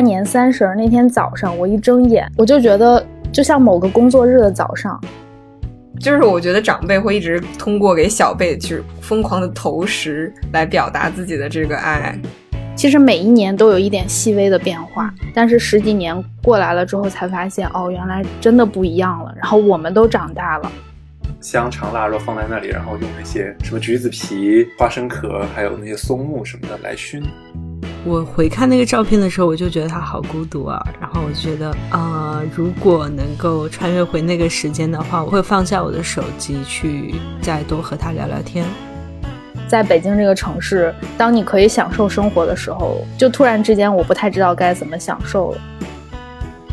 大年三十那天早上，我一睁眼，我就觉得就像某个工作日的早上。就是我觉得长辈会一直通过给小辈去疯狂的投食来表达自己的这个爱。其实每一年都有一点细微的变化，但是十几年过来了之后，才发现哦，原来真的不一样了。然后我们都长大了。香肠腊肉放在那里，然后用那些什么橘子皮、花生壳，还有那些松木什么的来熏。我回看那个照片的时候，我就觉得他好孤独啊。然后我就觉得，呃，如果能够穿越回那个时间的话，我会放下我的手机，去再多和他聊聊天。在北京这个城市，当你可以享受生活的时候，就突然之间我不太知道该怎么享受了。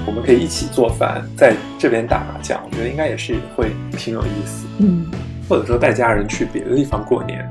我们可以一起做饭，在这边打麻将，我觉得应该也是会挺有意思。嗯，或者说带家人去别的地方过年。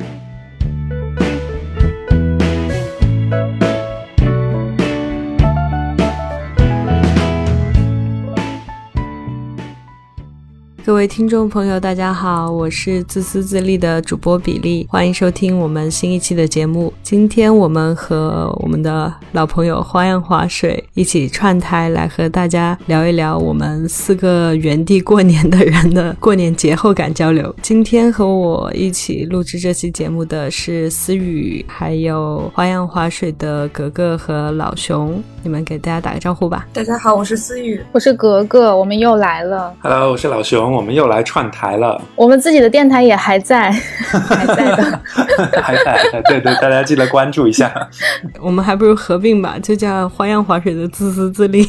各位听众朋友，大家好，我是自私自利的主播比利，欢迎收听我们新一期的节目。今天我们和我们的老朋友花样滑水一起串台来和大家聊一聊我们四个原地过年的人的过年节后感交流。今天和我一起录制这期节目的是思雨，还有花样滑水的格格和老熊，你们给大家打个招呼吧。大家好，我是思雨，我是格格，我们又来了。Hello，我是老熊。我们又来串台了，我们自己的电台也还在，还在的，还在，对对，大家记得关注一下。我们还不如合并吧，就叫花样滑水的自私自利，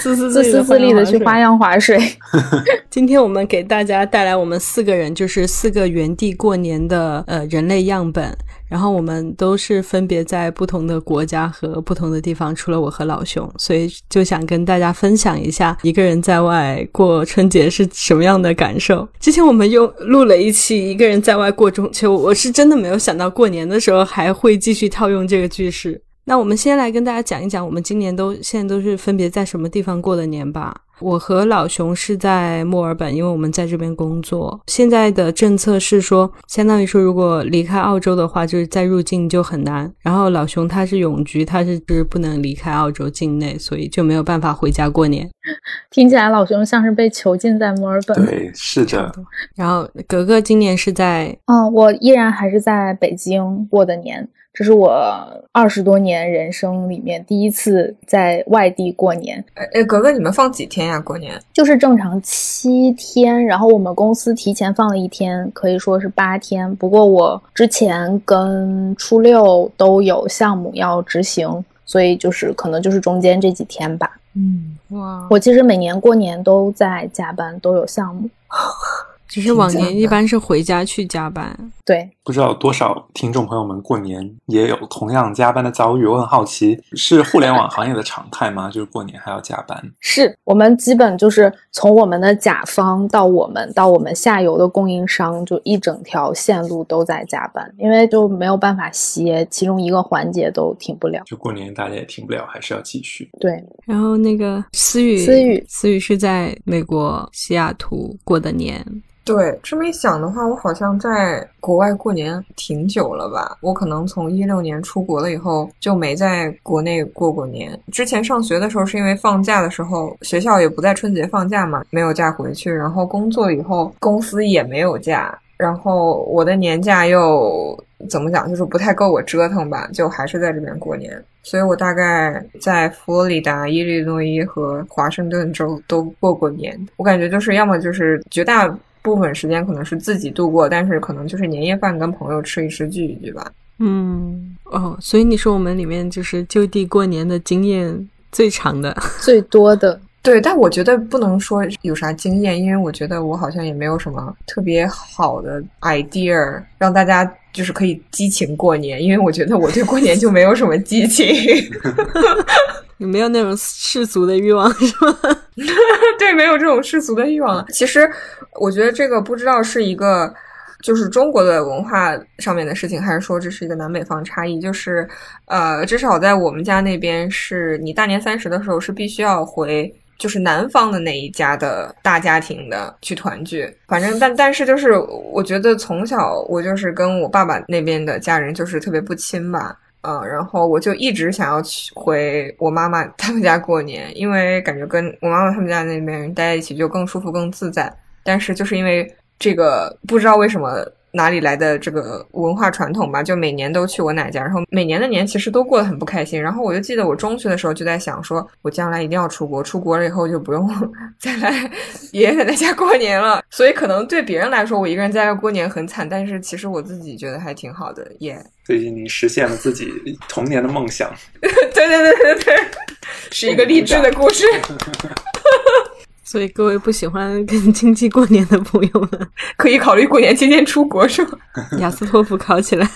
自 私自私自利的去花样滑水。今天我们给大家带来我们四个人，就是四个原地过年的呃人类样本。然后我们都是分别在不同的国家和不同的地方，除了我和老熊，所以就想跟大家分享一下一个人在外过春节是什么样的感受。之前我们又录了一期一个人在外过中秋，我是真的没有想到过年的时候还会继续套用这个句式。那我们先来跟大家讲一讲，我们今年都现在都是分别在什么地方过的年吧。我和老熊是在墨尔本，因为我们在这边工作。现在的政策是说，相当于说，如果离开澳洲的话，就是再入境就很难。然后老熊他是永居，他是是不能离开澳洲境内，所以就没有办法回家过年。听起来老熊像是被囚禁在墨尔本。对，是的。然后格格今年是在，嗯，我依然还是在北京过的年。这是我二十多年人生里面第一次在外地过年。哎，格格，你们放几天呀？过年就是正常七天，然后我们公司提前放了一天，可以说是八天。不过我之前跟初六都有项目要执行，所以就是可能就是中间这几天吧。嗯，哇，我其实每年过年都在加班，都有项目。只是往年一般是回家去加班，对，不知道多少听众朋友们过年也有同样加班的遭遇。我很好奇，是互联网行业的常态吗？就是过年还要加班？是我们基本就是从我们的甲方到我们到我们下游的供应商，就一整条线路都在加班，因为就没有办法歇，其中一个环节都停不了。就过年大家也停不了，还是要继续。对，然后那个思雨，思雨，思雨是在美国西雅图过的年。对，这么一想的话，我好像在国外过年挺久了吧？我可能从一六年出国了以后就没在国内过过年。之前上学的时候是因为放假的时候学校也不在春节放假嘛，没有假回去。然后工作以后公司也没有假，然后我的年假又怎么讲，就是不太够我折腾吧，就还是在这边过年。所以我大概在佛罗里达、伊利诺伊和华盛顿州都过过年。我感觉就是要么就是绝大。部分时间可能是自己度过，但是可能就是年夜饭跟朋友吃一吃聚一聚吧。嗯，哦，所以你说我们里面就是就地过年的经验最长的、最多的。对，但我觉得不能说有啥经验，因为我觉得我好像也没有什么特别好的 idea 让大家就是可以激情过年，因为我觉得我对过年就没有什么激情。你没有那种世俗的欲望是吗？对，没有这种世俗的欲望了。其实，我觉得这个不知道是一个就是中国的文化上面的事情，还是说这是一个南北方差异。就是，呃，至少在我们家那边，是你大年三十的时候是必须要回，就是南方的那一家的大家庭的去团聚。反正，但但是就是，我觉得从小我就是跟我爸爸那边的家人就是特别不亲吧。嗯，然后我就一直想要去回我妈妈他们家过年，因为感觉跟我妈妈他们家那边待在一起就更舒服、更自在。但是就是因为这个，不知道为什么。哪里来的这个文化传统吧？就每年都去我奶家，然后每年的年其实都过得很不开心。然后我就记得我中学的时候就在想，说我将来一定要出国，出国了以后就不用再来爷爷奶奶家过年了。所以可能对别人来说，我一个人在家过年很惨，但是其实我自己觉得还挺好的。耶！最近你实现了自己童年的梦想。对对对对 对，是一个励志的故事。所以各位不喜欢跟 亲戚过年的朋友们，可以考虑过年期间出国，是吗？雅思托福考起来，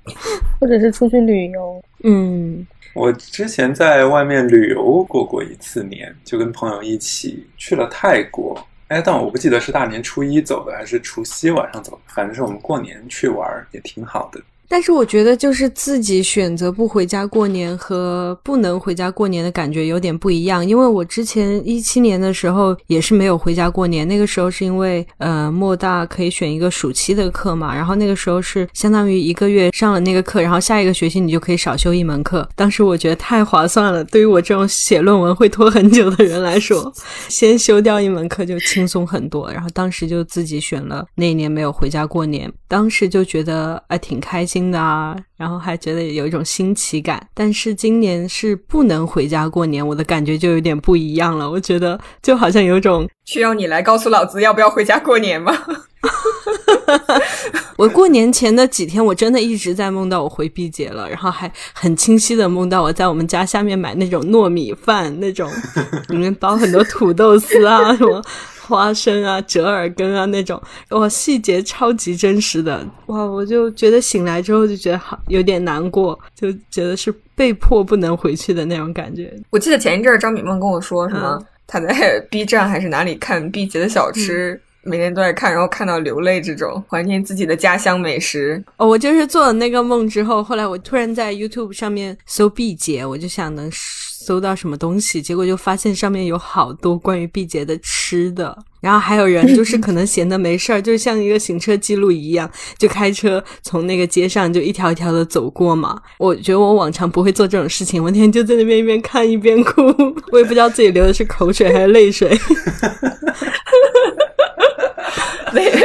或者是出去旅游。嗯，我之前在外面旅游过过一次年，就跟朋友一起去了泰国。哎，但我不记得是大年初一走的，还是除夕晚上走的。反正是我们过年去玩，也挺好的。但是我觉得，就是自己选择不回家过年和不能回家过年的感觉有点不一样。因为我之前一七年的时候也是没有回家过年，那个时候是因为呃莫大可以选一个暑期的课嘛，然后那个时候是相当于一个月上了那个课，然后下一个学期你就可以少修一门课。当时我觉得太划算了，对于我这种写论文会拖很久的人来说，先修掉一门课就轻松很多。然后当时就自己选了那一年没有回家过年，当时就觉得啊挺开心。的啊，然后还觉得有一种新奇感，但是今年是不能回家过年，我的感觉就有点不一样了。我觉得就好像有种需要你来告诉老子要不要回家过年吗？我过年前的几天，我真的一直在梦到我回毕节了，然后还很清晰的梦到我在我们家下面买那种糯米饭，那种 里面包很多土豆丝啊什么。花生啊，折耳根啊，那种哇，细节超级真实的哇，我就觉得醒来之后就觉得好有点难过，就觉得是被迫不能回去的那种感觉。我记得前一阵张敏梦跟我说什么，他在 B 站还是哪里看毕节的小吃，每天都在看，然后看到流泪，这种怀念自己的家乡美食。哦，我就是做了那个梦之后，后来我突然在 YouTube 上面搜毕节，我就想能。搜到什么东西，结果就发现上面有好多关于毕节的吃的，然后还有人就是可能闲的没事儿，就像一个行车记录仪一样，就开车从那个街上就一条一条的走过嘛。我觉得我往常不会做这种事情，我那天就在那边一边看一边哭，我也不知道自己流的是口水还是泪水，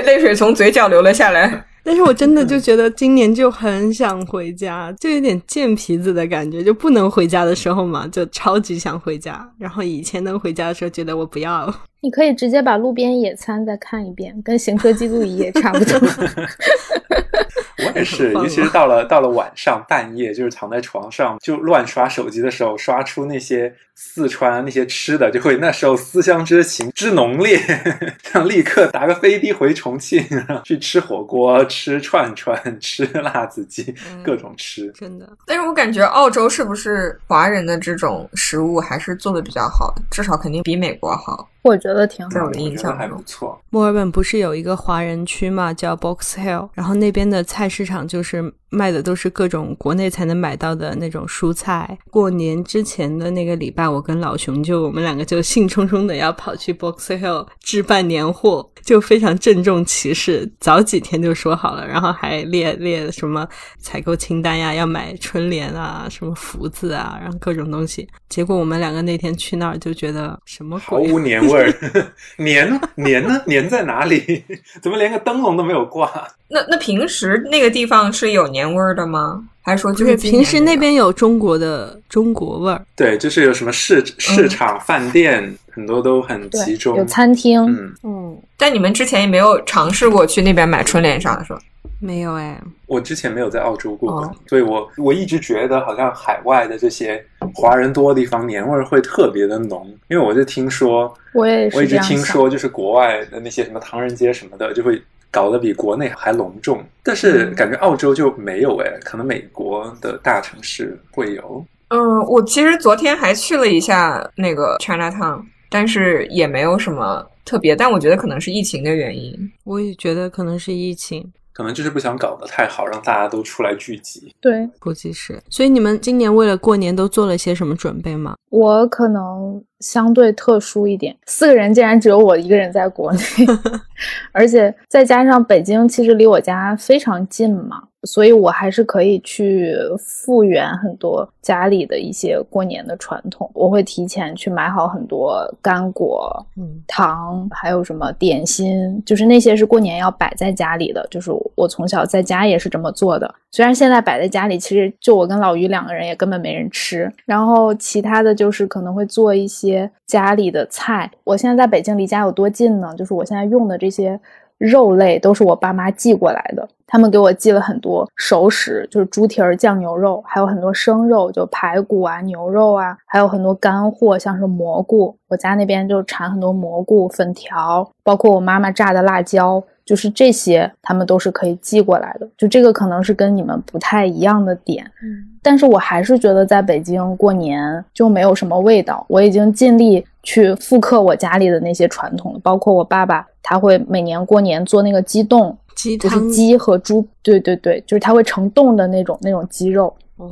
泪泪水从嘴角流了下来。但是我真的就觉得今年就很想回家，就有点贱皮子的感觉，就不能回家的时候嘛，就超级想回家。然后以前能回家的时候，觉得我不要。你可以直接把路边野餐再看一遍，跟行车记录仪也差不多。我也是，尤其是 到了到了晚上半夜，就是躺在床上就乱刷手机的时候，刷出那些四川那些吃的，就会那时候思乡之情之浓烈，想立刻打个飞的回重庆 去吃火锅、吃串串、吃辣子鸡，各种吃。真的，但是我感觉澳洲是不是华人的这种食物还是做的比较好，至少肯定比美国好。我觉得挺好，的印象还不错。墨尔本不是有一个华人区嘛，叫 Box Hill，然后那边的菜市场就是。卖的都是各种国内才能买到的那种蔬菜。过年之前的那个礼拜，我跟老熊就我们两个就兴冲冲的要跑去 Box Hill 置办年货，就非常郑重其事，早几天就说好了，然后还列列什么采购清单呀，要买春联啊，什么福字啊，然后各种东西。结果我们两个那天去那儿就觉得什么毫无年味儿，年年呢？年在哪里？怎么连个灯笼都没有挂？那那平时那个地方是有年味儿的吗？还是说就是平时那边有中国的中国味儿？对，就是有什么市市场、饭店，很多都很集中，有餐厅。嗯嗯。但你们之前也没有尝试过去那边买春联啥的，是吧？没有哎，我之前没有在澳洲过，所以我我一直觉得好像海外的这些华人多的地方年味儿会特别的浓，因为我就听说，我也我一直听说，就是国外的那些什么唐人街什么的，就会。搞得比国内还隆重，但是感觉澳洲就没有哎，可能美国的大城市会有。嗯，我其实昨天还去了一下那个 China Town，但是也没有什么特别，但我觉得可能是疫情的原因。我也觉得可能是疫情。可能就是不想搞得太好，让大家都出来聚集。对，估计是。所以你们今年为了过年都做了些什么准备吗？我可能相对特殊一点，四个人竟然只有我一个人在国内，而且再加上北京其实离我家非常近嘛，所以我还是可以去复原很多家里的一些过年的传统。我会提前去买好很多干果、嗯糖，还有什么点心，就是那些是过年要摆在家里的。就是我从小在家也是这么做的。虽然现在摆在家里，其实就我跟老于两个人也根本没人吃。然后其他的就是可能会做一些家里的菜。我现在在北京，离家有多近呢？就是我现在用的这些。肉类都是我爸妈寄过来的，他们给我寄了很多熟食，就是猪蹄儿、酱牛肉，还有很多生肉，就排骨啊、牛肉啊，还有很多干货，像是蘑菇。我家那边就产很多蘑菇、粉条，包括我妈妈炸的辣椒，就是这些，他们都是可以寄过来的。就这个可能是跟你们不太一样的点，嗯，但是我还是觉得在北京过年就没有什么味道。我已经尽力去复刻我家里的那些传统，包括我爸爸。他会每年过年做那个鸡冻，鸡就是鸡和猪，对对对，就是它会成冻的那种那种鸡肉，哇，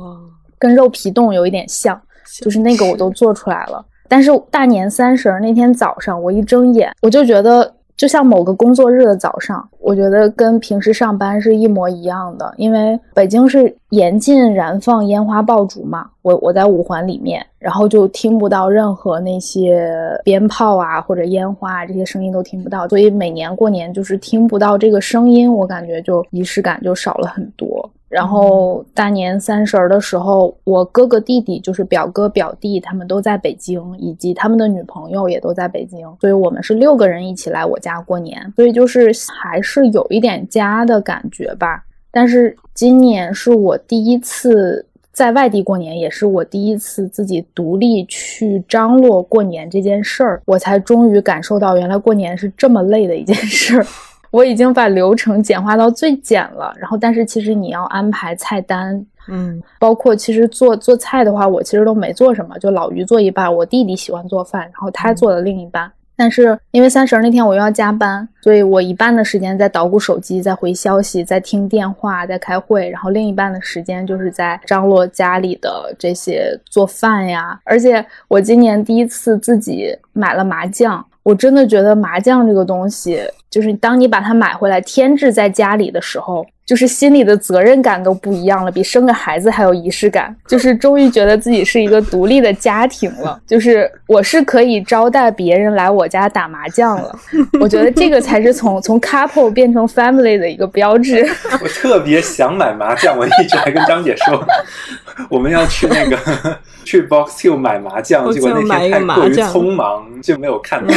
跟肉皮冻有一点像，就是那个我都做出来了。但是大年三十那天早上，我一睁眼，我就觉得。就像某个工作日的早上，我觉得跟平时上班是一模一样的，因为北京是严禁燃放烟花爆竹嘛。我我在五环里面，然后就听不到任何那些鞭炮啊或者烟花啊这些声音都听不到，所以每年过年就是听不到这个声音，我感觉就仪式感就少了很多。然后大年三十儿的时候，我哥哥弟弟就是表哥表弟，他们都在北京，以及他们的女朋友也都在北京，所以我们是六个人一起来我家过年，所以就是还是有一点家的感觉吧。但是今年是我第一次在外地过年，也是我第一次自己独立去张罗过年这件事儿，我才终于感受到原来过年是这么累的一件事儿。我已经把流程简化到最简了，然后但是其实你要安排菜单，嗯，包括其实做做菜的话，我其实都没做什么，就老于做一半，我弟弟喜欢做饭，然后他做了另一半。但是因为三十那天我又要加班，所以我一半的时间在捣鼓手机，在回消息，在听电话，在开会，然后另一半的时间就是在张罗家里的这些做饭呀。而且我今年第一次自己买了麻将。我真的觉得麻将这个东西，就是当你把它买回来添置在家里的时候，就是心里的责任感都不一样了，比生个孩子还有仪式感。就是终于觉得自己是一个独立的家庭了，就是我是可以招待别人来我家打麻将了。我觉得这个才是从从 couple 变成 family 的一个标志。我特别想买麻将，我一直还跟张姐说，我们要去那个。去 Box Two 买麻将，结果那天太过于匆忙，就没有看到。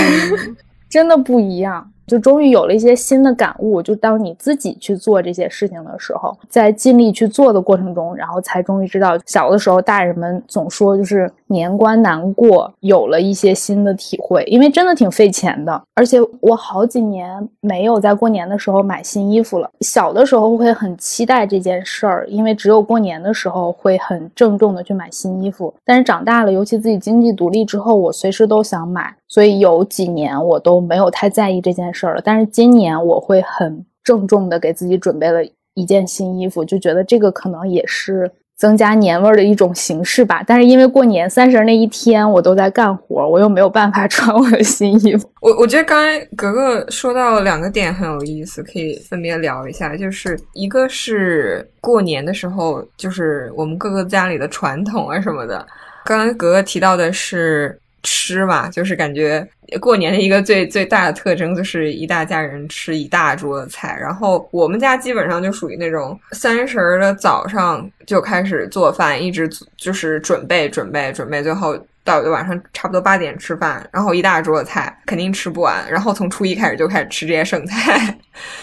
真的不一样。就终于有了一些新的感悟。就当你自己去做这些事情的时候，在尽力去做的过程中，然后才终于知道，小的时候大人们总说就是年关难过，有了一些新的体会。因为真的挺费钱的，而且我好几年没有在过年的时候买新衣服了。小的时候会很期待这件事儿，因为只有过年的时候会很郑重的去买新衣服。但是长大了，尤其自己经济独立之后，我随时都想买，所以有几年我都没有太在意这件。事儿了，但是今年我会很郑重的给自己准备了一件新衣服，就觉得这个可能也是增加年味儿的一种形式吧。但是因为过年三十那一天我都在干活，我又没有办法 穿我的新衣服。我我觉得刚才格格说到两个点很有意思，可以分别聊一下。就是一个是过年的时候，就是我们各个家里的传统啊什么的。刚刚格格提到的是。吃嘛，就是感觉过年的一个最最大的特征就是一大家人吃一大桌的菜。然后我们家基本上就属于那种三十的早上就开始做饭，一直就是准备准备准备，最后。到晚上差不多八点吃饭，然后一大桌子菜肯定吃不完，然后从初一开始就开始吃这些剩菜。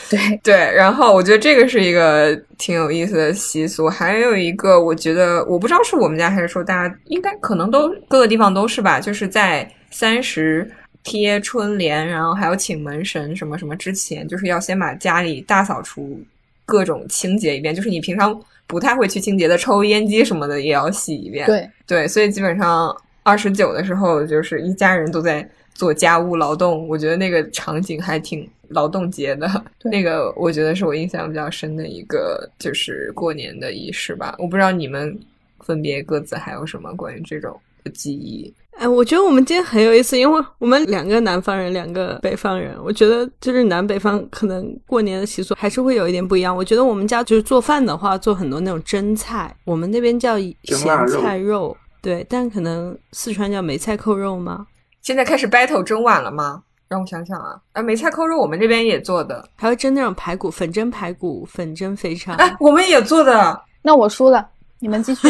对对，然后我觉得这个是一个挺有意思的习俗。还有一个，我觉得我不知道是我们家还是说大家应该可能都各个地方都是吧，就是在三十贴春联，然后还有请门神什么什么之前，就是要先把家里大扫除，各种清洁一遍。就是你平常不太会去清洁的抽烟机什么的也要洗一遍。对对，所以基本上。二十九的时候，就是一家人都在做家务劳动，我觉得那个场景还挺劳动节的。那个我觉得是我印象比较深的一个，就是过年的仪式吧。我不知道你们分别各自还有什么关于这种记忆。哎，我觉得我们今天很有意思，因为我们两个南方人，两个北方人，我觉得就是南北方可能过年的习俗还是会有一点不一样。我觉得我们家就是做饭的话，做很多那种蒸菜，我们那边叫咸菜肉，对，但可能四川叫梅菜扣肉吗？现在开始 battle 蒸碗了吗？让我想想啊，啊，梅菜扣肉我们这边也做的，还有蒸那种排骨，粉蒸排骨，粉蒸肥肠。哎，我们也做的，那我输了。你们继续，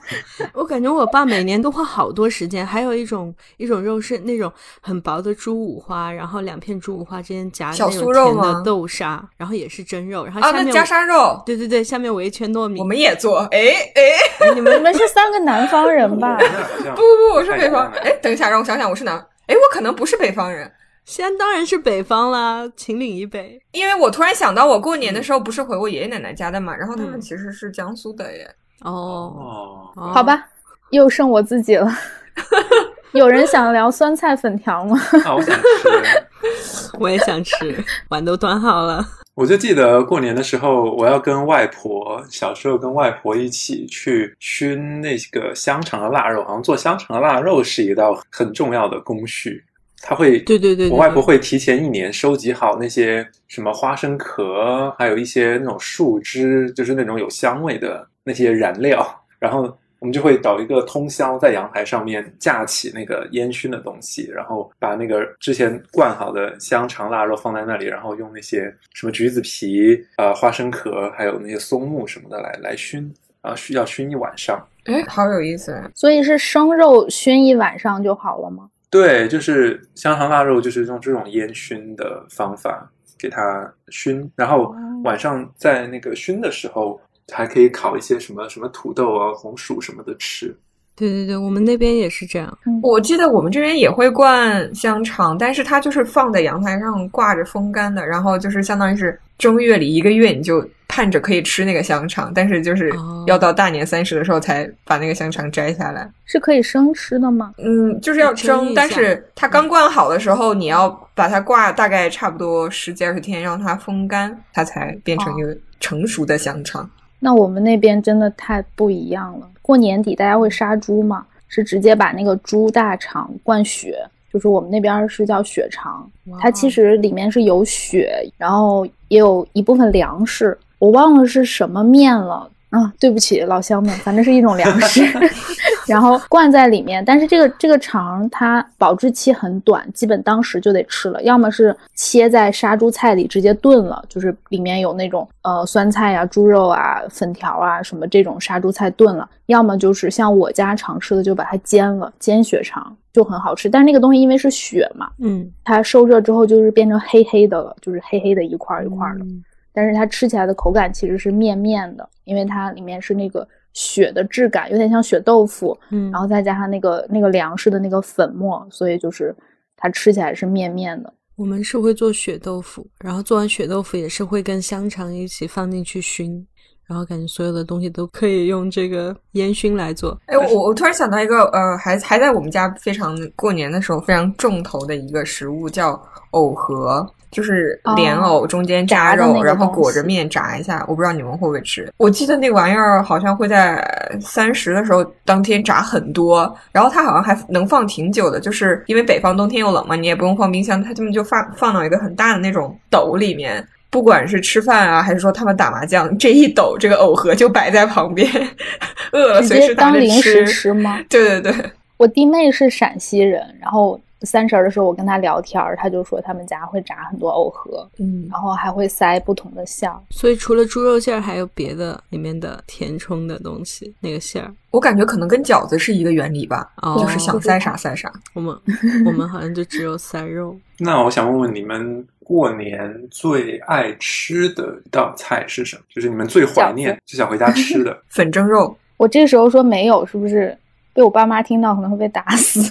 我感觉我爸每年都花好多时间。还有一种一种肉是那种很薄的猪五花，然后两片猪五花之间夹小酥肉的豆沙，然后也是蒸肉，然后下面加沙肉，对对对，下面围一圈糯米。我们也做，哎哎，你们你们是三个南方人吧？不不不，我是北方。哎，等一下，让我想想，我是哪？哎，我可能不是北方人。西安当然是北方啦，秦岭以北。因为我突然想到，我过年的时候不是回我爷爷奶奶家的嘛，然后他们其实是江苏的耶。哦，好吧，又剩我自己了。有人想聊酸菜粉条吗？我想吃，我也想吃，碗都端好了。我就记得过年的时候，我要跟外婆，小时候跟外婆一起去熏那个香肠的腊肉，好像做香肠的腊肉是一道很重要的工序。他会，对对对，我外婆会提前一年收集好那些什么花生壳，还有一些那种树枝，就是那种有香味的那些燃料，然后我们就会找一个通宵在阳台上面架起那个烟熏的东西，然后把那个之前灌好的香肠腊肉放在那里，然后用那些什么橘子皮、呃花生壳，还有那些松木什么的来来熏，啊需要熏一晚上。哎，好有意思！所以是生肉熏一晚上就好了吗？对，就是香肠腊肉，就是用这种烟熏的方法给它熏，然后晚上在那个熏的时候，还可以烤一些什么什么土豆啊、红薯什么的吃。对对对，我们那边也是这样。我记得我们这边也会灌香肠，但是它就是放在阳台上挂着风干的，然后就是相当于是正月里一个月，你就盼着可以吃那个香肠，但是就是要到大年三十的时候才把那个香肠摘下来。是可以生吃的吗？嗯，就是要蒸，但是它刚灌好的时候，你要把它挂大概差不多十几二十天，让它风干，它才变成一个成熟的香肠。那我们那边真的太不一样了。过年底大家会杀猪嘛？是直接把那个猪大肠灌血，就是我们那边是叫血肠。它其实里面是有血，然后也有一部分粮食，我忘了是什么面了。啊，对不起，老乡们，反正是一种粮食，然后灌在里面。但是这个这个肠它保质期很短，基本当时就得吃了。要么是切在杀猪菜里直接炖了，就是里面有那种呃酸菜呀、猪肉啊、粉条啊什么这种杀猪菜炖了；要么就是像我家常吃的，就把它煎了，煎血肠就很好吃。但是那个东西因为是血嘛，嗯，它受热之后就是变成黑黑的了，就是黑黑的一块一块的。但是它吃起来的口感其实是面面的，因为它里面是那个血的质感，有点像血豆腐，嗯，然后再加上那个那个粮食的那个粉末，所以就是它吃起来是面面的。我们是会做血豆腐，然后做完血豆腐也是会跟香肠一起放进去熏，然后感觉所有的东西都可以用这个烟熏来做。哎，我我突然想到一个，呃，还还在我们家非常过年的时候非常重头的一个食物，叫藕盒。就是莲藕中间扎肉，然后裹着面炸一下。我不知道你们会不会吃。我记得那个玩意儿好像会在三十的时候当天炸很多，然后它好像还能放挺久的。就是因为北方冬天又冷嘛，你也不用放冰箱，它这么就放放到一个很大的那种斗里面。不管是吃饭啊，还是说他们打麻将，这一抖这个藕盒就摆在旁边，饿了随时当零食吃吗？对对对，我弟妹是陕西人，然后。三十的时候，我跟他聊天，他就说他们家会炸很多藕盒，嗯，然后还会塞不同的馅儿。所以除了猪肉馅儿，还有别的里面的填充的东西。那个馅儿，我感觉可能跟饺子是一个原理吧，就是想塞啥塞啥。我们 我们好像就只有塞肉。那我想问问你们，过年最爱吃的一道菜是什么？就是你们最怀念、最想回家吃的 粉蒸肉。我这时候说没有，是不是？被我爸妈听到可能会被打死，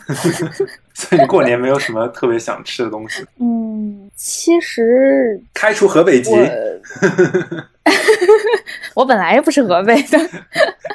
所以你过年没有什么特别想吃的东西。嗯，其实开除河北籍，我 本来也不是河北的。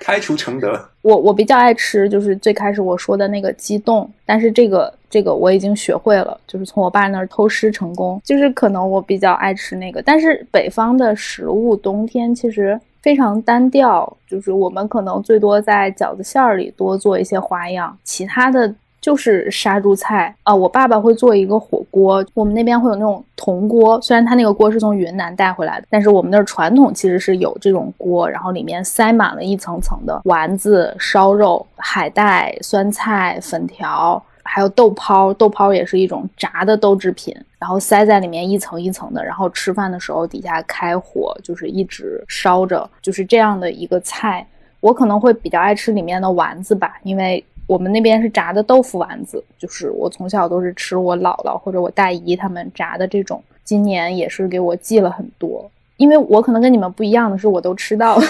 开除承德，我我比较爱吃，就是最开始我说的那个鸡冻，但是这个这个我已经学会了，就是从我爸那儿偷师成功，就是可能我比较爱吃那个。但是北方的食物冬天其实非常单调，就是我们可能最多在饺子馅儿里多做一些花样，其他的就是杀猪菜啊。我爸爸会做一个火锅，我们那边会有那种铜锅，虽然他那个锅是从云南带回来的，但是我们那儿传统其实是有这种锅，然后里面塞满了一层层的丸子、烧肉、海带、酸菜、粉条。还有豆泡，豆泡也是一种炸的豆制品，然后塞在里面一层一层的，然后吃饭的时候底下开火，就是一直烧着，就是这样的一个菜。我可能会比较爱吃里面的丸子吧，因为我们那边是炸的豆腐丸子，就是我从小都是吃我姥姥或者我大姨他们炸的这种。今年也是给我寄了很多，因为我可能跟你们不一样的是，我都吃到了。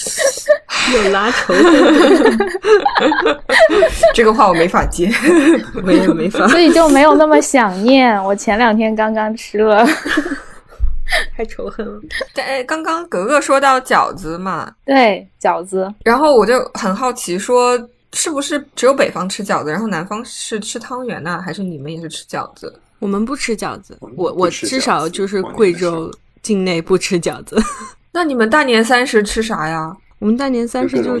有拉仇恨，这个话我没法接，我也没法，所以就没有那么想念。我前两天刚刚吃了，太仇恨了。哎，刚刚格格说到饺子嘛，对饺子，然后我就很好奇，说是不是只有北方吃饺子，然后南方是吃汤圆呢？还是你们也是吃饺子？我们不吃饺子，我我至少就是贵州境内不吃饺子。那你们大年三十吃啥呀？我们大年三十就做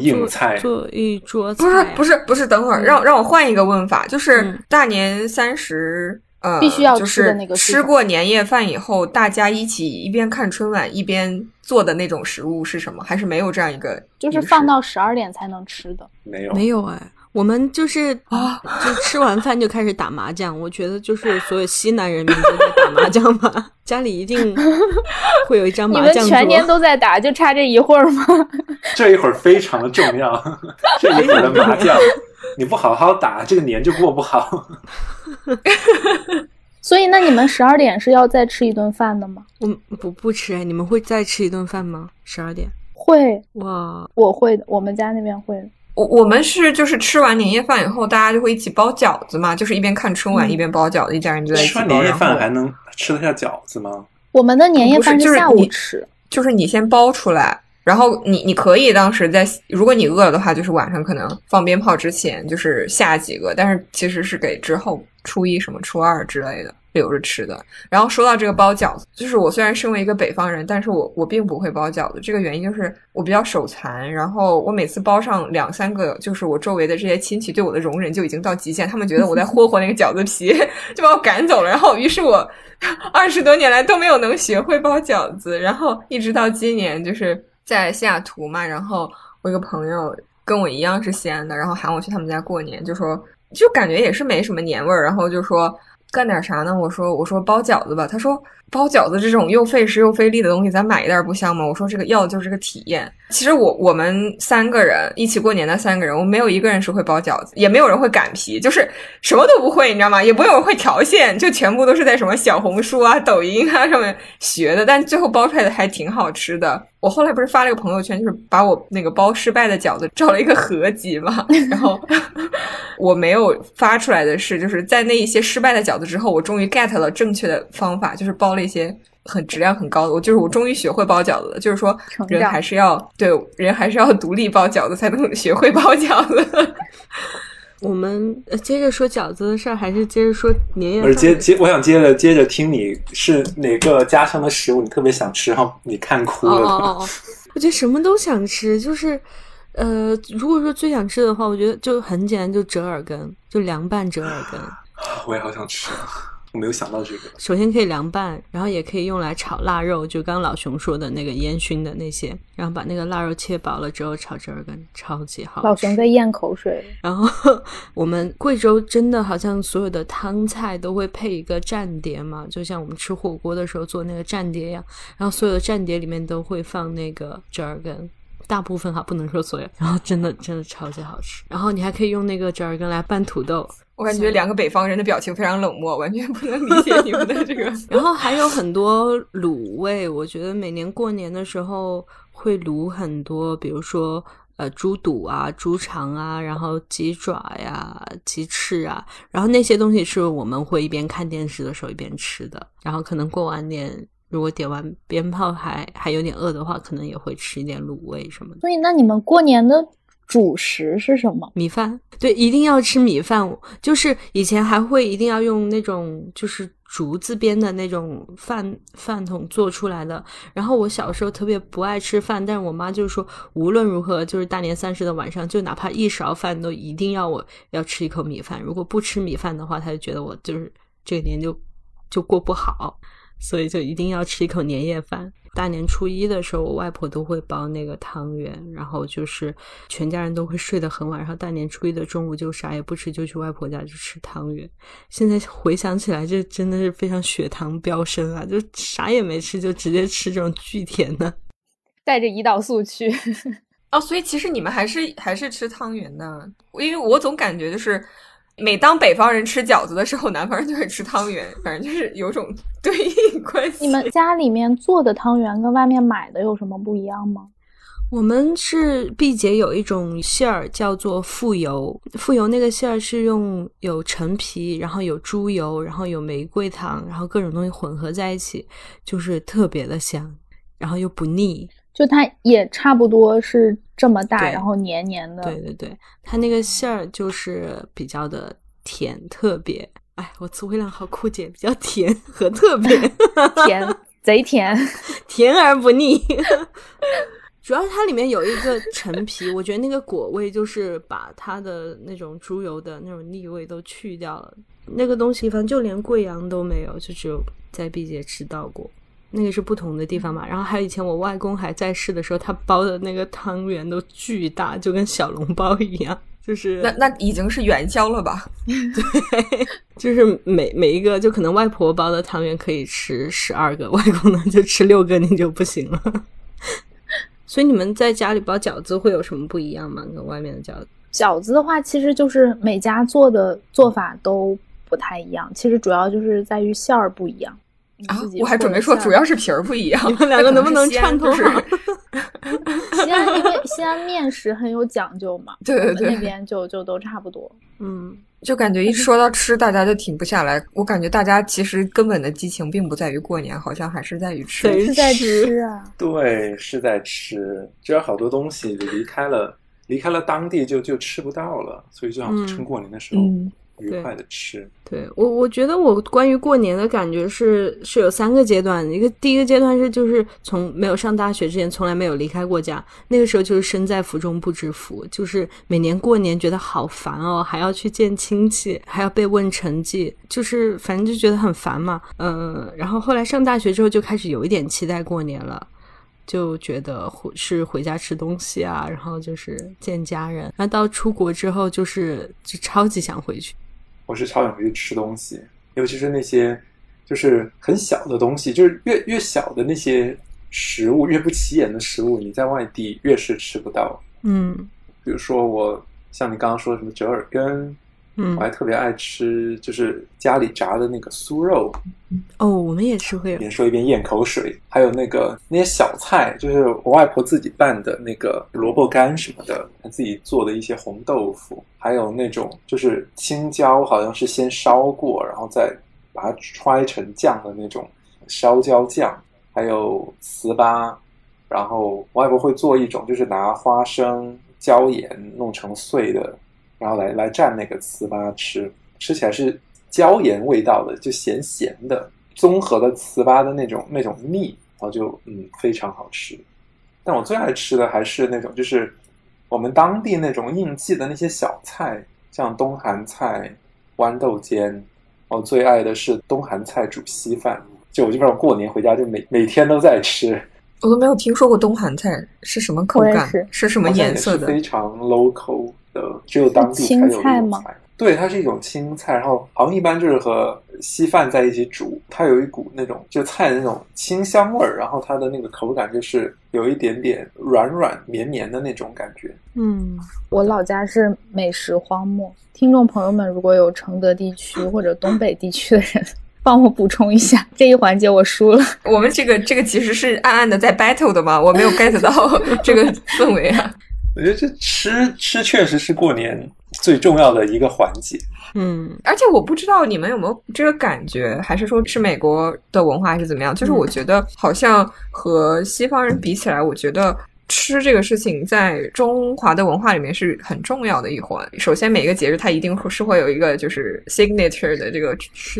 做一桌菜。不是不是不是，等会儿让让我换一个问法，就是大年三十，呃，必须要吃的那个吃过年夜饭以后，大家一起一边看春晚一边做的那种食物是什么？还是没有这样一个？就是放到十二点才能吃的。没有没有哎。我们就是啊，就吃完饭就开始打麻将。我觉得就是所有西南人民都在打麻将吧，家里一定会有一张麻将桌。你们全年都在打，就差这一会儿吗？这一会儿非常的重要，这一会儿的麻将，你不好好打，这个年就过不好。所以，那你们十二点是要再吃一顿饭的吗？我不不吃哎，你们会再吃一顿饭吗？十二点会哇，我会的，我们家那边会的。我我们是就是吃完年夜饭以后，大家就会一起包饺子嘛，就是一边看春晚一边包饺子，一家人就在一起包。吃完年夜饭还能吃得下饺子吗？我们的年夜饭是下午吃，就是你先包出来，然后你你可以当时在，如果你饿了的话，就是晚上可能放鞭炮之前就是下几个，但是其实是给之后初一什么初二之类的。留着吃的。然后说到这个包饺子，就是我虽然身为一个北方人，但是我我并不会包饺子。这个原因就是我比较手残，然后我每次包上两三个，就是我周围的这些亲戚对我的容忍就已经到极限，他们觉得我在霍霍那个饺子皮，就把我赶走了。然后于是我 二十多年来都没有能学会包饺子。然后一直到今年，就是在西雅图嘛，然后我一个朋友跟我一样是西安的，然后喊我去他们家过年，就说就感觉也是没什么年味儿，然后就说。干点啥呢？我说我说包饺子吧。他说包饺子这种又费时又费力的东西，咱买一袋不香吗？我说这个要的就是这个体验。其实我我们三个人一起过年的三个人，我没有一个人是会包饺子，也没有人会擀皮，就是什么都不会，你知道吗？也不用会调馅，就全部都是在什么小红书啊、抖音啊上面学的。但最后包出来的还挺好吃的。我后来不是发了个朋友圈，就是把我那个包失败的饺子照了一个合集嘛。然后我没有发出来的是，就是在那一些失败的饺子之后，我终于 get 了正确的方法，就是包了一些。很质量很高的，我就是我终于学会包饺子了。就是说，人还是要对人还是要独立包饺子，才能学会包饺子。我们接着说饺子的事儿，还是接着说年夜？不是接接，我想接着接着听你是哪个家乡的食物，你特别想吃，然后你看哭了。哦哦哦！我觉得什么都想吃，就是呃，如果说最想吃的话，我觉得就很简单，就折耳根，就凉拌折耳根。我也好想吃。我没有想到这个。首先可以凉拌，然后也可以用来炒腊肉，就刚老熊说的那个烟熏的那些，然后把那个腊肉切薄了之后炒折耳根，超级好。老熊在咽口水。然后 我们贵州真的好像所有的汤菜都会配一个蘸碟嘛，就像我们吃火锅的时候做那个蘸碟一样，然后所有的蘸碟里面都会放那个折耳根，大部分哈不能说所有，然后真的真的超级好吃。然后你还可以用那个折耳根来拌土豆。我感觉两个北方人的表情非常冷漠，完全不能理解你们的这个。然后还有很多卤味，我觉得每年过年的时候会卤很多，比如说呃猪肚啊、猪肠啊，然后鸡爪呀、鸡翅啊，然后那些东西是我们会一边看电视的时候一边吃的。然后可能过完年，如果点完鞭炮还还有点饿的话，可能也会吃一点卤味什么的。所以，那你们过年的？主食是什么？米饭，对，一定要吃米饭。就是以前还会一定要用那种就是竹子编的那种饭饭桶做出来的。然后我小时候特别不爱吃饭，但是我妈就是说，无论如何，就是大年三十的晚上，就哪怕一勺饭都一定要我要吃一口米饭。如果不吃米饭的话，她就觉得我就是这个年就就过不好。所以就一定要吃一口年夜饭。大年初一的时候，我外婆都会包那个汤圆，然后就是全家人都会睡得很晚。然后大年初一的中午就啥也不吃，就去外婆家去吃汤圆。现在回想起来，这真的是非常血糖飙升啊！就啥也没吃，就直接吃这种巨甜的，带着胰岛素去。哦，所以其实你们还是还是吃汤圆的，因为我总感觉就是。每当北方人吃饺子的时候，南方人就会吃汤圆，反正就是有种对应关系。你们家里面做的汤圆跟外面买的有什么不一样吗？我们是毕节有一种馅儿叫做富油，富油那个馅儿是用有陈皮，然后有猪油，然后有玫瑰糖，然后各种东西混合在一起，就是特别的香，然后又不腻。就它也差不多是这么大，然后黏黏的。对对对，它那个馅儿就是比较的甜，特别。哎，我词汇量好枯竭，比较甜和特别 甜，贼甜，甜而不腻。主要它里面有一个陈皮，我觉得那个果味就是把它的那种猪油的那种腻味都去掉了。那个东西，反正就连贵阳都没有，就只有在毕节吃到过。那个是不同的地方嘛，然后还有以前我外公还在世的时候，他包的那个汤圆都巨大，就跟小笼包一样，就是那那已经是元宵了吧？对，就是每每一个，就可能外婆包的汤圆可以吃十二个，外公呢就吃六个，你就不行了。所以你们在家里包饺子会有什么不一样吗？跟外面的饺子？饺子的话，其实就是每家做的做法都不太一样，其实主要就是在于馅儿不一样。啊！我还准备说，主要是皮儿不一样。你们两个能不能串通好？西安因为西安面食很有讲究嘛，对对对，那边就就都差不多。嗯，就感觉一说到吃，大家就停不下来。我感觉大家其实根本的激情并不在于过年，好像还是在于吃，是在吃啊。对，是在吃。就有好多东西离开了，离开了当地就就吃不到了，所以就想趁过年的时候。愉快的吃，对我，我觉得我关于过年的感觉是是有三个阶段，一个第一个阶段是就是从没有上大学之前从来没有离开过家，那个时候就是身在福中不知福，就是每年过年觉得好烦哦，还要去见亲戚，还要被问成绩，就是反正就觉得很烦嘛，嗯，然后后来上大学之后就开始有一点期待过年了。就觉得回是回家吃东西啊，然后就是见家人，那到出国之后就是就超级想回去。我是超想回去吃东西，尤其是那些就是很小的东西，就是越越小的那些食物，越不起眼的食物，你在外地越是吃不到。嗯，比如说我像你刚刚说的什么折耳根。嗯，我还特别爱吃，就是家里炸的那个酥肉。哦，我们也是会。一边说一边咽口水。还有那个那些小菜，就是我外婆自己拌的那个萝卜干什么的，她自己做的一些红豆腐，还有那种就是青椒，好像是先烧过，然后再把它揣成酱的那种烧椒酱，还有糍粑。然后我外婆会做一种，就是拿花生、椒盐弄成碎的。然后来来蘸那个糍粑吃，吃起来是椒盐味道的，就咸咸的，综合了糍粑的那种那种腻，然后就嗯非常好吃。但我最爱吃的还是那种就是我们当地那种应季的那些小菜，像冬寒菜、豌豆尖。我最爱的是冬寒菜煮稀饭，就我基本上过年回家就每每天都在吃。我都没有听说过冬寒菜是什么口感，是什么颜色的？非常 local。的只有当地才有的菜，对，它是一种青菜，然后好像一般就是和稀饭在一起煮，它有一股那种就菜的那种清香味儿，然后它的那个口感就是有一点点软软绵绵的那种感觉。嗯，我老家是美食荒漠，听众朋友们如果有承德地区或者东北地区的人，帮我补充一下，这一环节我输了。我们这个这个其实是暗暗的在 battle 的嘛，我没有 get 到 这个氛围啊。我觉得这吃吃确实是过年最重要的一个环节。嗯，而且我不知道你们有没有这个感觉，还是说是美国的文化还是怎么样？就是我觉得好像和西方人比起来，我觉得吃这个事情在中华的文化里面是很重要的一环。首先，每个节日它一定会是会有一个就是 signature 的这个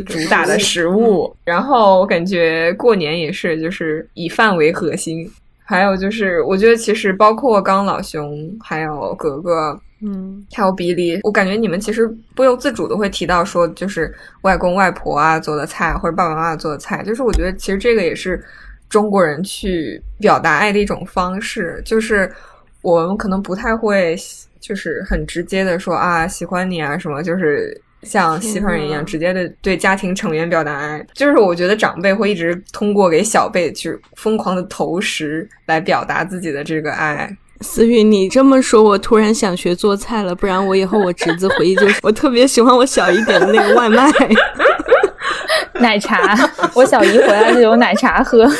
主打的食物。然后我感觉过年也是就是以饭为核心。还有就是，我觉得其实包括刚老熊，还有格格，嗯，还有比利，我感觉你们其实不由自主的会提到说，就是外公外婆啊做的菜，或者爸爸妈妈做的菜。就是我觉得其实这个也是中国人去表达爱的一种方式。就是我们可能不太会，就是很直接的说啊喜欢你啊什么，就是。像西方人一样直接的对家庭成员表达爱，就是我觉得长辈会一直通过给小辈去疯狂的投食来表达自己的这个爱。思雨，你这么说，我突然想学做菜了，不然我以后我侄子回忆就是我特别喜欢我小姨点的那个外卖，奶茶，我小姨回来就有奶茶喝，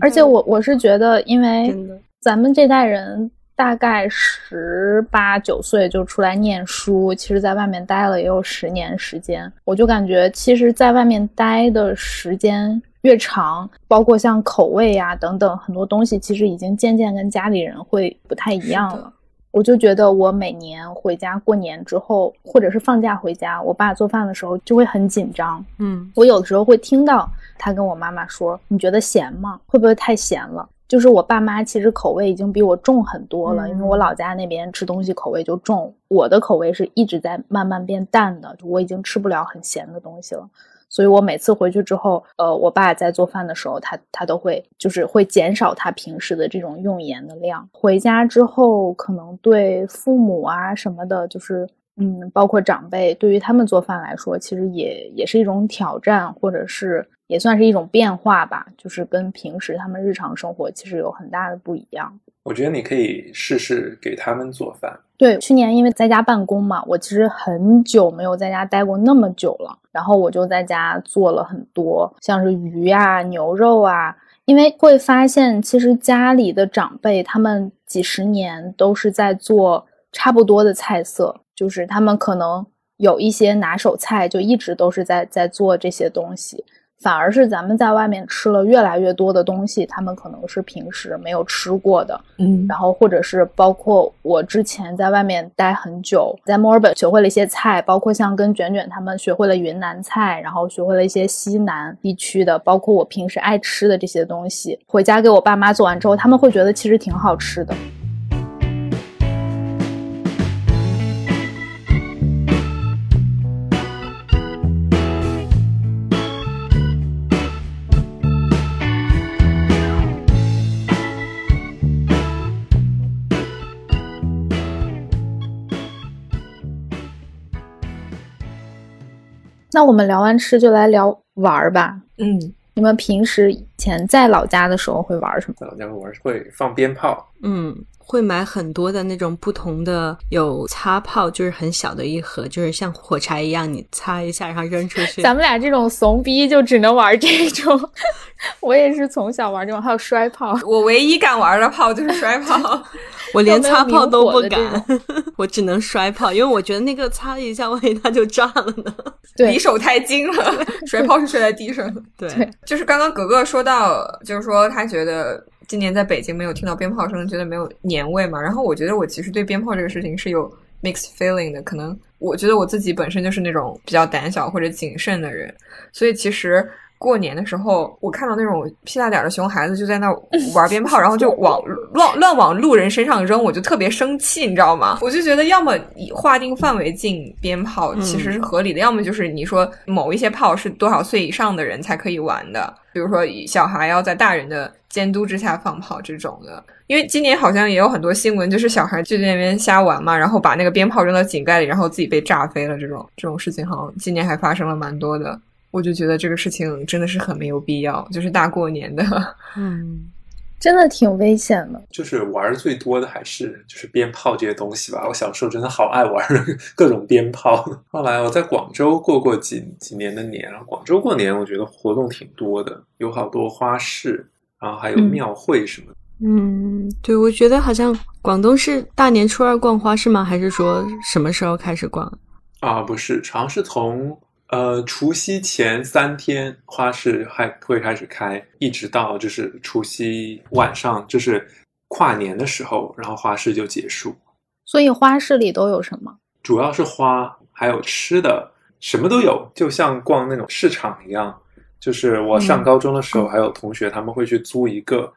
而且我我是觉得，因为咱们这代人。大概十八九岁就出来念书，其实在外面待了也有十年时间。我就感觉，其实在外面待的时间越长，包括像口味呀等等很多东西，其实已经渐渐跟家里人会不太一样了。我就觉得，我每年回家过年之后，或者是放假回家，我爸做饭的时候就会很紧张。嗯，我有的时候会听到他跟我妈妈说：“你觉得咸吗？会不会太咸了？”就是我爸妈其实口味已经比我重很多了，因为我老家那边吃东西口味就重，我的口味是一直在慢慢变淡的，我已经吃不了很咸的东西了。所以我每次回去之后，呃，我爸在做饭的时候，他他都会就是会减少他平时的这种用盐的量。回家之后，可能对父母啊什么的，就是嗯，包括长辈，对于他们做饭来说，其实也也是一种挑战，或者是。也算是一种变化吧，就是跟平时他们日常生活其实有很大的不一样。我觉得你可以试试给他们做饭。对，去年因为在家办公嘛，我其实很久没有在家待过那么久了，然后我就在家做了很多，像是鱼啊、牛肉啊，因为会发现其实家里的长辈他们几十年都是在做差不多的菜色，就是他们可能有一些拿手菜，就一直都是在在做这些东西。反而是咱们在外面吃了越来越多的东西，他们可能是平时没有吃过的，嗯，然后或者是包括我之前在外面待很久，在墨尔本学会了一些菜，包括像跟卷卷他们学会了云南菜，然后学会了一些西南地区的，包括我平时爱吃的这些东西，回家给我爸妈做完之后，他们会觉得其实挺好吃的。那我们聊完吃，就来聊玩儿吧。嗯，你们平时以前在老家的时候会玩什么？在老家会玩会放鞭炮。嗯。会买很多的那种不同的，有擦炮，就是很小的一盒，就是像火柴一样，你擦一下然后扔出去。咱们俩这种怂逼就只能玩这种。我也是从小玩这种，还有摔炮。我唯一敢玩的炮就是摔 炮，我连擦炮都不敢，我只能摔炮，因为我觉得那个擦一下，万一它就炸了呢。对，离手太近了，摔炮是摔在地上。对，就是刚刚格格说到，就是说他觉得。今年在北京没有听到鞭炮声，觉得没有年味嘛？然后我觉得我其实对鞭炮这个事情是有 mixed feeling 的。可能我觉得我自己本身就是那种比较胆小或者谨慎的人，所以其实过年的时候，我看到那种屁大点的熊孩子就在那 玩鞭炮，然后就往乱乱往路人身上扔，我就特别生气，你知道吗？我就觉得要么以划定范围禁鞭炮其实是合理的，要么就是你说某一些炮是多少岁以上的人才可以玩的，比如说小孩要在大人的。监督之下放炮这种的，因为今年好像也有很多新闻，就是小孩就在那边瞎玩嘛，然后把那个鞭炮扔到井盖里，然后自己被炸飞了。这种这种事情好像今年还发生了蛮多的，我就觉得这个事情真的是很没有必要，就是大过年的，嗯，真的挺危险的。就是玩最多的还是就是鞭炮这些东西吧。我小时候真的好爱玩 各种鞭炮。后来我在广州过过几几年的年，然后广州过年我觉得活动挺多的，有好多花市。然后还有庙会什么的。嗯，对，我觉得好像广东是大年初二逛花市吗？还是说什么时候开始逛？啊，不是，好像是从呃除夕前三天花市还会开始开，一直到就是除夕晚上，就是跨年的时候，然后花市就结束。所以花市里都有什么？主要是花，还有吃的，什么都有，就像逛那种市场一样。就是我上高中的时候，还有同学他们会去租一个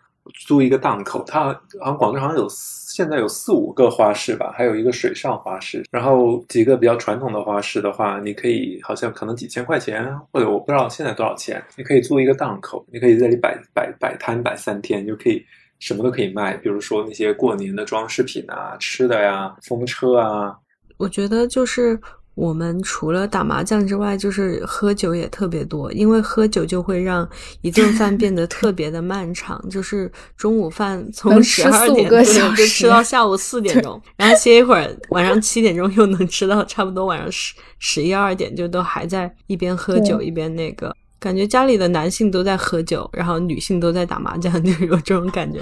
租一个档口，它好像广州好像有现在有四五个花市吧，还有一个水上花市，然后几个比较传统的花市的话，你可以好像可能几千块钱，或者我不知道现在多少钱，你可以租一个档口，你可以在这里摆摆摆摊摆三天，就可以什么都可以卖，比如说那些过年的装饰品啊、吃的呀、风车啊。我觉得就是我们除了打麻将之外，就是喝酒也特别多，因为喝酒就会让一顿饭 变得特别的漫长。就是中午饭从十二点就吃到下午四点钟，然后歇一会儿，晚上七点钟又能吃到差不多晚上十十一二点，就都还在一边喝酒一边那个。感觉家里的男性都在喝酒，然后女性都在打麻将，就有这种感觉。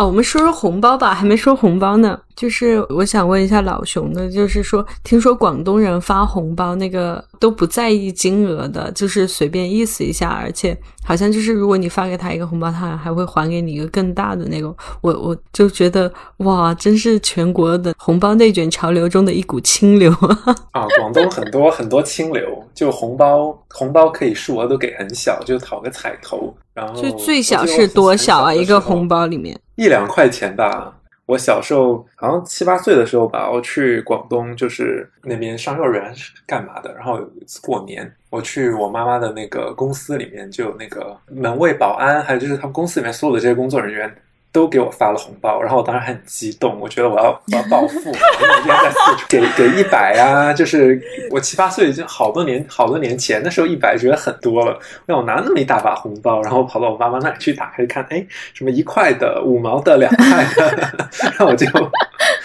哦，我们说说红包吧，还没说红包呢。就是我想问一下老熊的，就是说，听说广东人发红包那个都不在意金额的，就是随便意思一下，而且好像就是如果你发给他一个红包，他还会还给你一个更大的那个。我我就觉得哇，真是全国的红包内卷潮流中的一股清流啊！啊，广东很多很多清流，就红包红包可以数额都给很小，就讨个彩头，然后就最小是多小啊？一个红包里面，一两块钱吧。我小时候好像七八岁的时候吧，我去广东就是那边上幼儿园是干嘛的，然后有一次过年，我去我妈妈的那个公司里面，就有那个门卫、保安，还有就是他们公司里面所有的这些工作人员。都给我发了红包，然后我当时很激动，我觉得我要我要暴富，我每天在四川，给给一百啊，就是我七八岁已经好多年好多年前，那时候一百觉得很多了，让我拿那么一大把红包，然后跑到我妈妈那里去打开一看，哎，什么一块的、五毛的、两块的，然后我就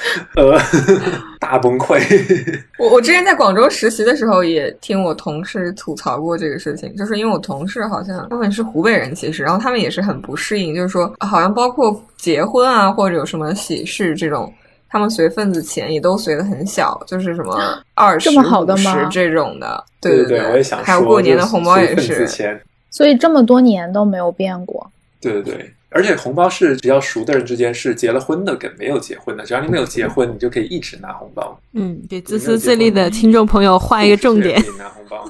呃大崩溃。我我之前在广州实习的时候，也听我同事吐槽过这个事情，就是因为我同事好像他们是湖北人，其实，然后他们也是很不适应，就是说好像包括结婚啊或者有什么喜事这种，他们随份子钱也都随的很小，就是什么 二十、这么好的五十吗这种的，对对对我也想说，还有过年的红包也是，所以这么多年都没有变过。对对对，而且红包是比较熟的人之间是结了婚的跟没有结婚的，只要你没有结婚，你就可以一直拿红包。嗯，给自私自利的听众朋友画一个重点拿红包，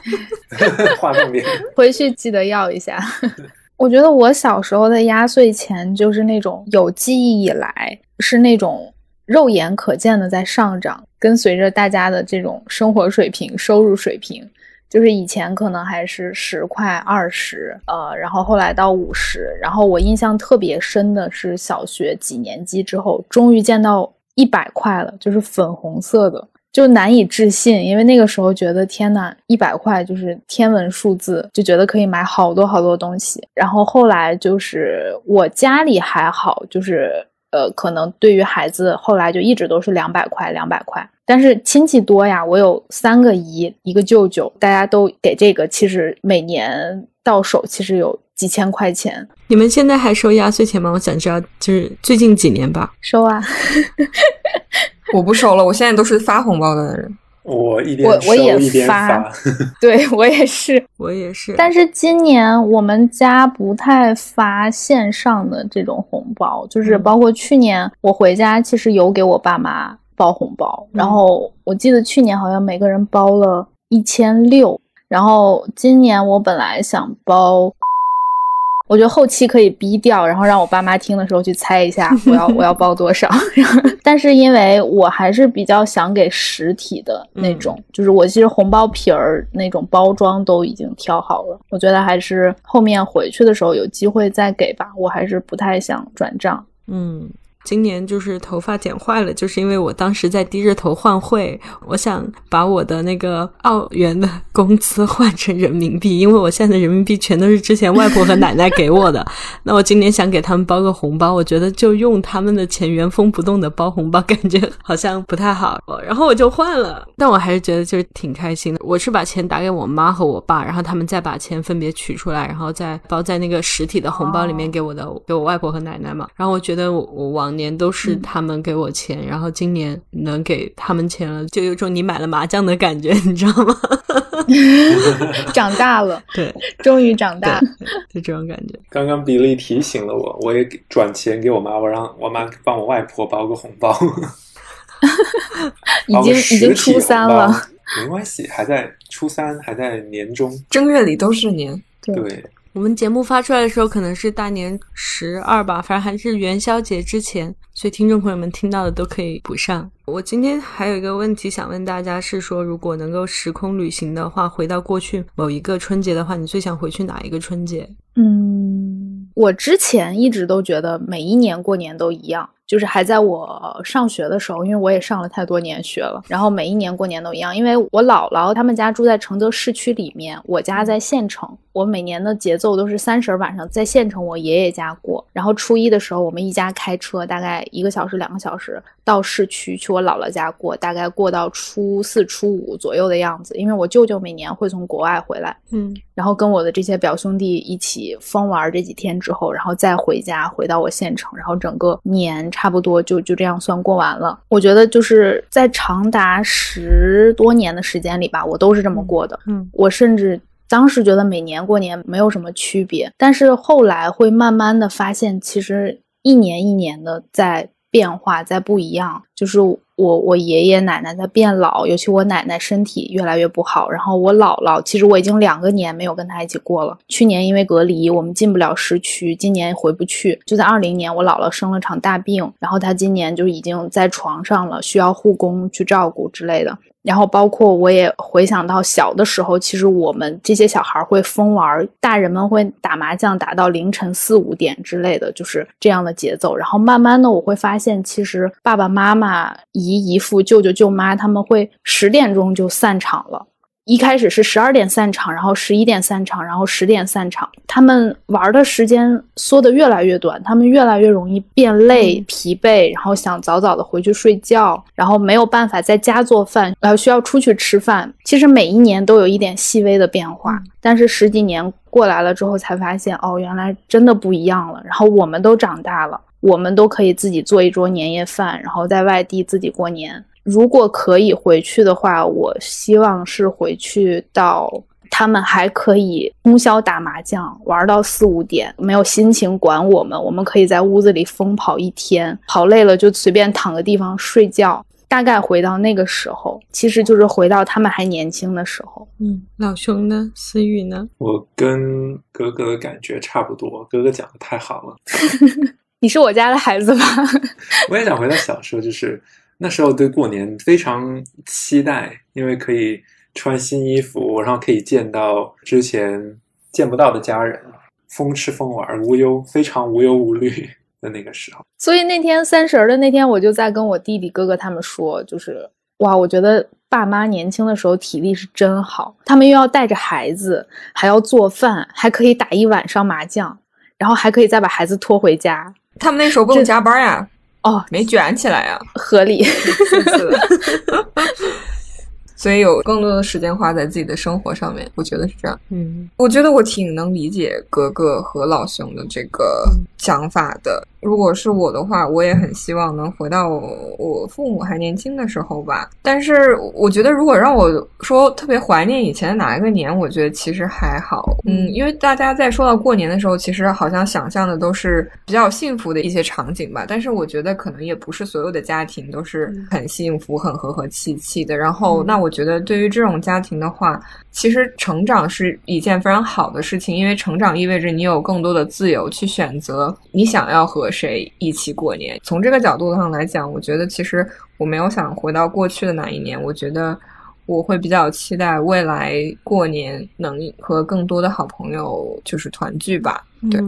画重点。回去记得要一下。我觉得我小时候的压岁钱就是那种有记忆以来是那种肉眼可见的在上涨，跟随着大家的这种生活水平、收入水平，就是以前可能还是十块、二十，呃，然后后来到五十，然后我印象特别深的是小学几年级之后，终于见到一百块了，就是粉红色的。就难以置信，因为那个时候觉得天呐，一百块就是天文数字，就觉得可以买好多好多东西。然后后来就是我家里还好，就是呃，可能对于孩子后来就一直都是两百块，两百块。但是亲戚多呀，我有三个姨，一个舅舅，大家都给这个，其实每年到手其实有几千块钱你们现在还收压岁钱吗？我想知道，就是最近几年吧。收啊。我不收了，我现在都是发红包的人。我一边收我我也一边发发，对我也是，我也是，但是今年我们家不太发线上的这种红包，就是嗯包括去年我回家，其实有给我爸妈包红包，嗯然后我记得去年好像每个人包了一千六，然后今年我本来想包。我觉得后期可以逼掉，然后让我爸妈听的时候去猜一下 我要我要包多少。但是因为我还是比较想给实体的那种，就是我其实红包皮儿那种包装都已经挑好了，我觉得还是后面回去的时候有机会再给吧。我还是不太想转账。嗯，今年就是头发剪坏了，就是因为我当时在低着头换汇，我想把我的那个澳元的工资 换成人民币，因为我现在的人民币全都是之前外婆和奶奶给我的。那我今年想给他们包个红包，我觉得就用他们的钱原封不动的包红包，感觉好像不太好，然后我就换了。但我还是觉得就是挺开心的。我是把钱打给我妈和我爸，然后他们再把钱分别取出来，然后再包在那个实体的红包里面给我的、给我外婆和奶奶嘛。然后我觉得我我往两年都是他们给我钱，然后今年能给他们钱了，就有种你买了麻将的感觉，你知道吗？长大了，对，终于长大，就这种感觉。刚刚比利提醒了我，我也转钱给我妈，我让我妈帮我外婆包个红包。已经已经初三了，没关系，还在初三，还在年中，正月里都是年。对，我们节目发出来的时候可能是大年十二吧，反正还是元宵节之前，所以听众朋友们听到的都可以补上。我今天还有一个问题想问大家，是说如果能够时空旅行的话，回到过去某一个春节的话，你最想回去哪一个春节？嗯，我之前一直都觉得每一年过年都一样。就是还在我上学的时候，因为我也上了太多年学了，然后每一年过年都一样。因为我姥姥他们家住在承德市区里面，我家在县城，我每年的节奏都是三十晚上在县城我爷爷家过，然后初一的时候我们一家开车大概一个小时两个小时到市区去我姥姥家过，大概过到初四初五左右的样子。因为我舅舅每年会从国外回来，嗯，然后跟我的这些表兄弟一起疯玩这几天之后，然后再回家回到我县城，然后整个年。差不多就就这样算过完了。我觉得就是在长达十多年的时间里吧，我都是这么过的。嗯，我甚至当时觉得每年过年没有什么区别，但是后来会慢慢的发现，其实一年一年的在变化，在不一样，就是。我我爷爷奶奶在变老，尤其我奶奶身体越来越不好。然后我姥姥，其实我已经两个年没有跟她一起过了。去年因为隔离，我们进不了市区，今年回不去。就在二零年，我姥姥生了场大病，然后她今年就已经在床上了，需要护工去照顾之类的。然后包括我也回想到小的时候，其实我们这些小孩会疯玩，大人们会打麻将打到凌晨四五点之类的，就是这样的节奏。然后慢慢的我会发现，其实爸爸妈妈、姨姨父、舅舅舅妈他们会十点钟就散场了。一开始是十二点散场，然后十一点散场，然后十点散场。他们玩的时间缩得越来越短，他们越来越容易变累、疲惫，然后想早早的回去睡觉，然后没有办法在家做饭，然后，需要出去吃饭。其实每一年都有一点细微的变化，但是十几年过来了之后，才发现哦，原来真的不一样了。然后我们都长大了，我们都可以自己做一桌年夜饭，然后在外地自己过年。如果可以回去的话，我希望是回去到他们还可以通宵打麻将，玩到四五点，没有心情管我们，我们可以在屋子里疯跑一天，跑累了就随便躺个地方睡觉。大概回到那个时候，其实就是回到他们还年轻的时候。嗯，老熊呢？思雨呢？我跟哥哥的感觉差不多。哥哥讲的太好了。你是我家的孩子吧？我也想回到小时候，就是。那时候对过年非常期待，因为可以穿新衣服，然后可以见到之前见不到的家人，疯吃疯玩，无忧非常无忧无虑的那个时候。所以那天三十的那天，我就在跟我弟弟哥哥他们说，就是哇，我觉得爸妈年轻的时候体力是真好，他们又要带着孩子，还要做饭，还可以打一晚上麻将，然后还可以再把孩子拖回家。他们那时候不用加班呀。哦，没卷起来呀，合理。所以有更多的时间花在自己的生活上面，我觉得是这样。嗯，我觉得我挺能理解格格和老熊的这个想法的。如果是我的话，我也很希望能回到我父母还年轻的时候吧。但是我觉得，如果让我说特别怀念以前的哪一个年，我觉得其实还好。嗯，因为大家在说到过年的时候，其实好像想象的都是比较幸福的一些场景吧。但是我觉得可能也不是所有的家庭都是很幸福、很和和气气的。然后，那我觉得对于这种家庭的话，其实成长是一件非常好的事情，因为成长意味着你有更多的自由去选择你想要和。谁一起过年？从这个角度上来讲，我觉得其实我没有想回到过去的那一年。我觉得我会比较期待未来过年能和更多的好朋友就是团聚吧。对，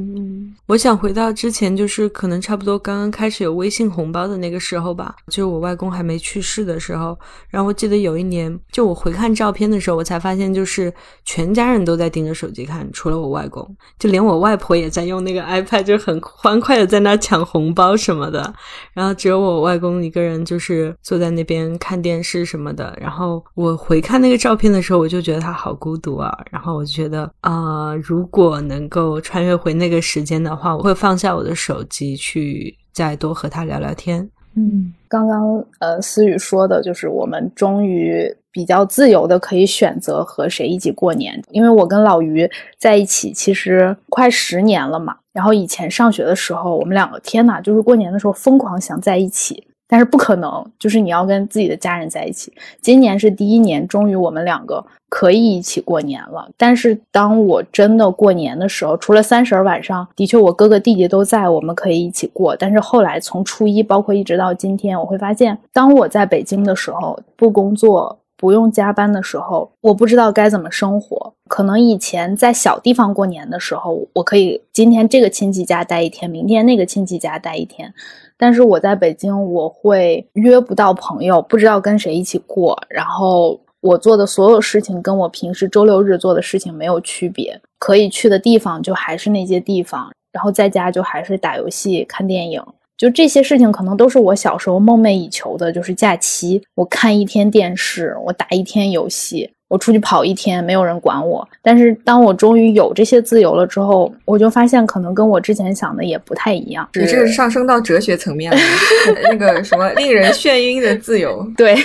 我想回到之前，就是可能差不多刚刚开始有微信红包的那个时候吧，就是我外公还没去世的时候。然后我记得有一年，就我回看照片的时候，我才发现，就是全家人都在盯着手机看，除了我外公，就连我外婆也在用那个 iPad，就很欢快的在那抢红包什么的。然后只有我外公一个人，就是坐在那边看电视什么的。然后我回看那个照片的时候，我就觉得他好孤独啊。然后我就觉得啊，如果能够穿越回。回那个时间的话，我会放下我的手机去。再多和他聊聊天。嗯，刚刚呃思雨说的就是我们终于比较自由的可以选择和谁一起过年，因为我跟老于在一起其实快十年了嘛。然后以前上学的时候，我们两个天呐，就是过年的时候疯狂想在一起。但是不可能，就是你要跟自己的家人在一起。今年是第一年，终于我们两个可以一起过年了。但是当我真的过年的时候，除了三十儿晚上，的确我哥哥弟弟都在，我们可以一起过。但是后来从初一，包括一直到今天，我会发现，当我在北京的时候，不工作、不用加班的时候，我不知道该怎么生活。可能以前在小地方过年的时候，我可以今天这个亲戚家待一天，明天那个亲戚家待一天。但是我在北京，我会约不到朋友，不知道跟谁一起过。然后我做的所有事情跟我平时周六日做的事情没有区别，可以去的地方就还是那些地方，然后在家就还是打游戏、看电影，就这些事情可能都是我小时候梦寐以求的，就是假期我看一天电视，我打一天游戏。我出去跑一天，没有人管我。但是当我终于有这些自由了之后，我就发现可能跟我之前想的也不太一样。你这是上升到哲学层面了，那个什么令人眩晕的自由。对，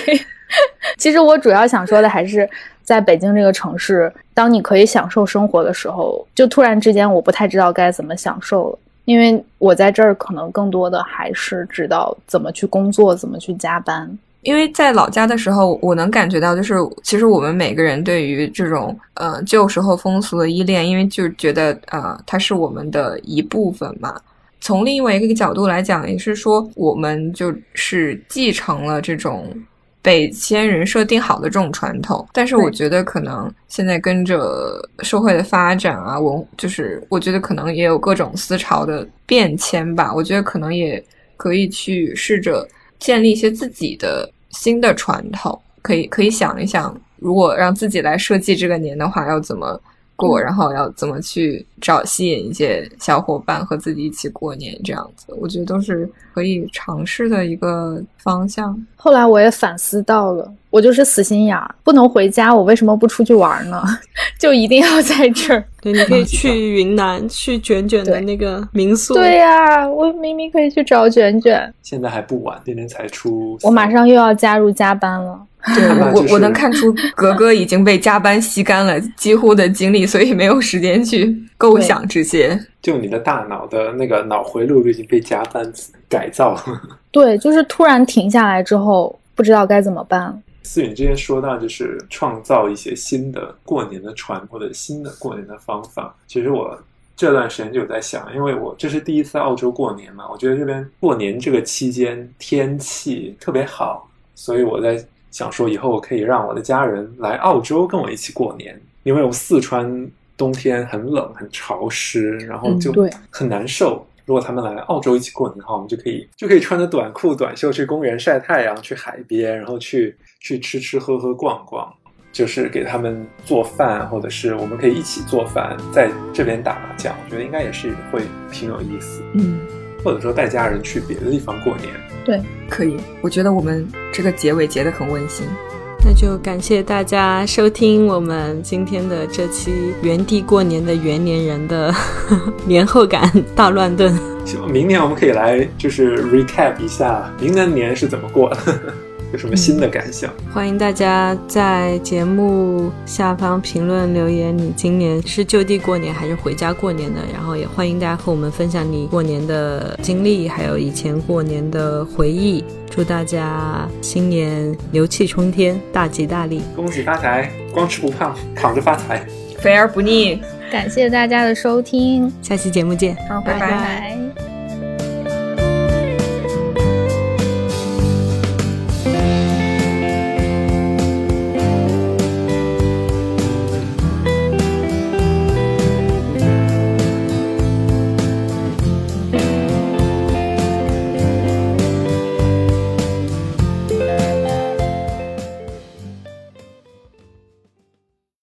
其实我主要想说的还是在北京这个城市，当你可以享受生活的时候，就突然之间我不太知道该怎么享受了，因为我在这儿可能更多的还是知道怎么去工作，怎么去加班。因为在老家的时候，我能感觉到，就是其实我们每个人对于这种呃旧时候风俗的依恋，因为就是觉得呃它是我们的一部分嘛。从另外一个角度来讲，也是说我们就是继承了这种被先人设定好的这种传统。但是我觉得可能现在跟着社会的发展啊，文就是我觉得可能也有各种思潮的变迁吧。我觉得可能也可以去试着。建立一些自己的新的传统，可以可以想一想，如果让自己来设计这个年的话，要怎么过，然后要怎么去找吸引一些小伙伴和自己一起过年，这样子，我觉得都是可以尝试的一个方向。后来我也反思到了，我就是死心眼儿，不能回家，我为什么不出去玩呢？就一定要在这儿。对，你可以去云南，去卷卷的那个民宿。对呀，我明明可以去找卷卷。现在还不晚，今天才出。我马上又要加入加班了。对，我我能看出格格已经被加班吸干了几乎的精力，所以没有时间去构想这些。就你的大脑的那个脑回路已经被加班改造了。对，就是突然停下来之后，不知道该怎么办。思允之前说到，就是创造一些新的过年的传或者新的过年的方法。其实我这段时间就在想，因为我这是第一次澳洲过年嘛，我觉得这边过年这个期间天气特别好，所以我在想说，以后我可以让我的家人来澳洲跟我一起过年，因为我四川冬天很冷很潮湿，然后就很难受。如果他们来澳洲一起过年的话，我们就可以就可以穿着短裤短袖去公园晒太阳，去海边，然后去去吃吃喝喝逛逛，就是给他们做饭，或者是我们可以一起做饭，在这边打麻将，我觉得应该也是会挺有意思。嗯，或者说带家人去别的地方过年，对，可以。我觉得我们这个结尾结得很温馨。那就感谢大家收听我们今天的这期原地过年的元年人的 年后感大乱炖。希望明年我们可以来就是 recap 一下明年年是怎么过的，有什么新的感想？欢迎大家在节目下方评论留言，你今年是就地过年还是回家过年的？然后也欢迎大家和我们分享你过年的经历，还有以前过年的回忆。祝大家新年牛气冲天，大吉大利，恭喜发财，光吃不胖，躺着发财，肥而不腻。感谢大家的收听，下期节目见，好，拜拜。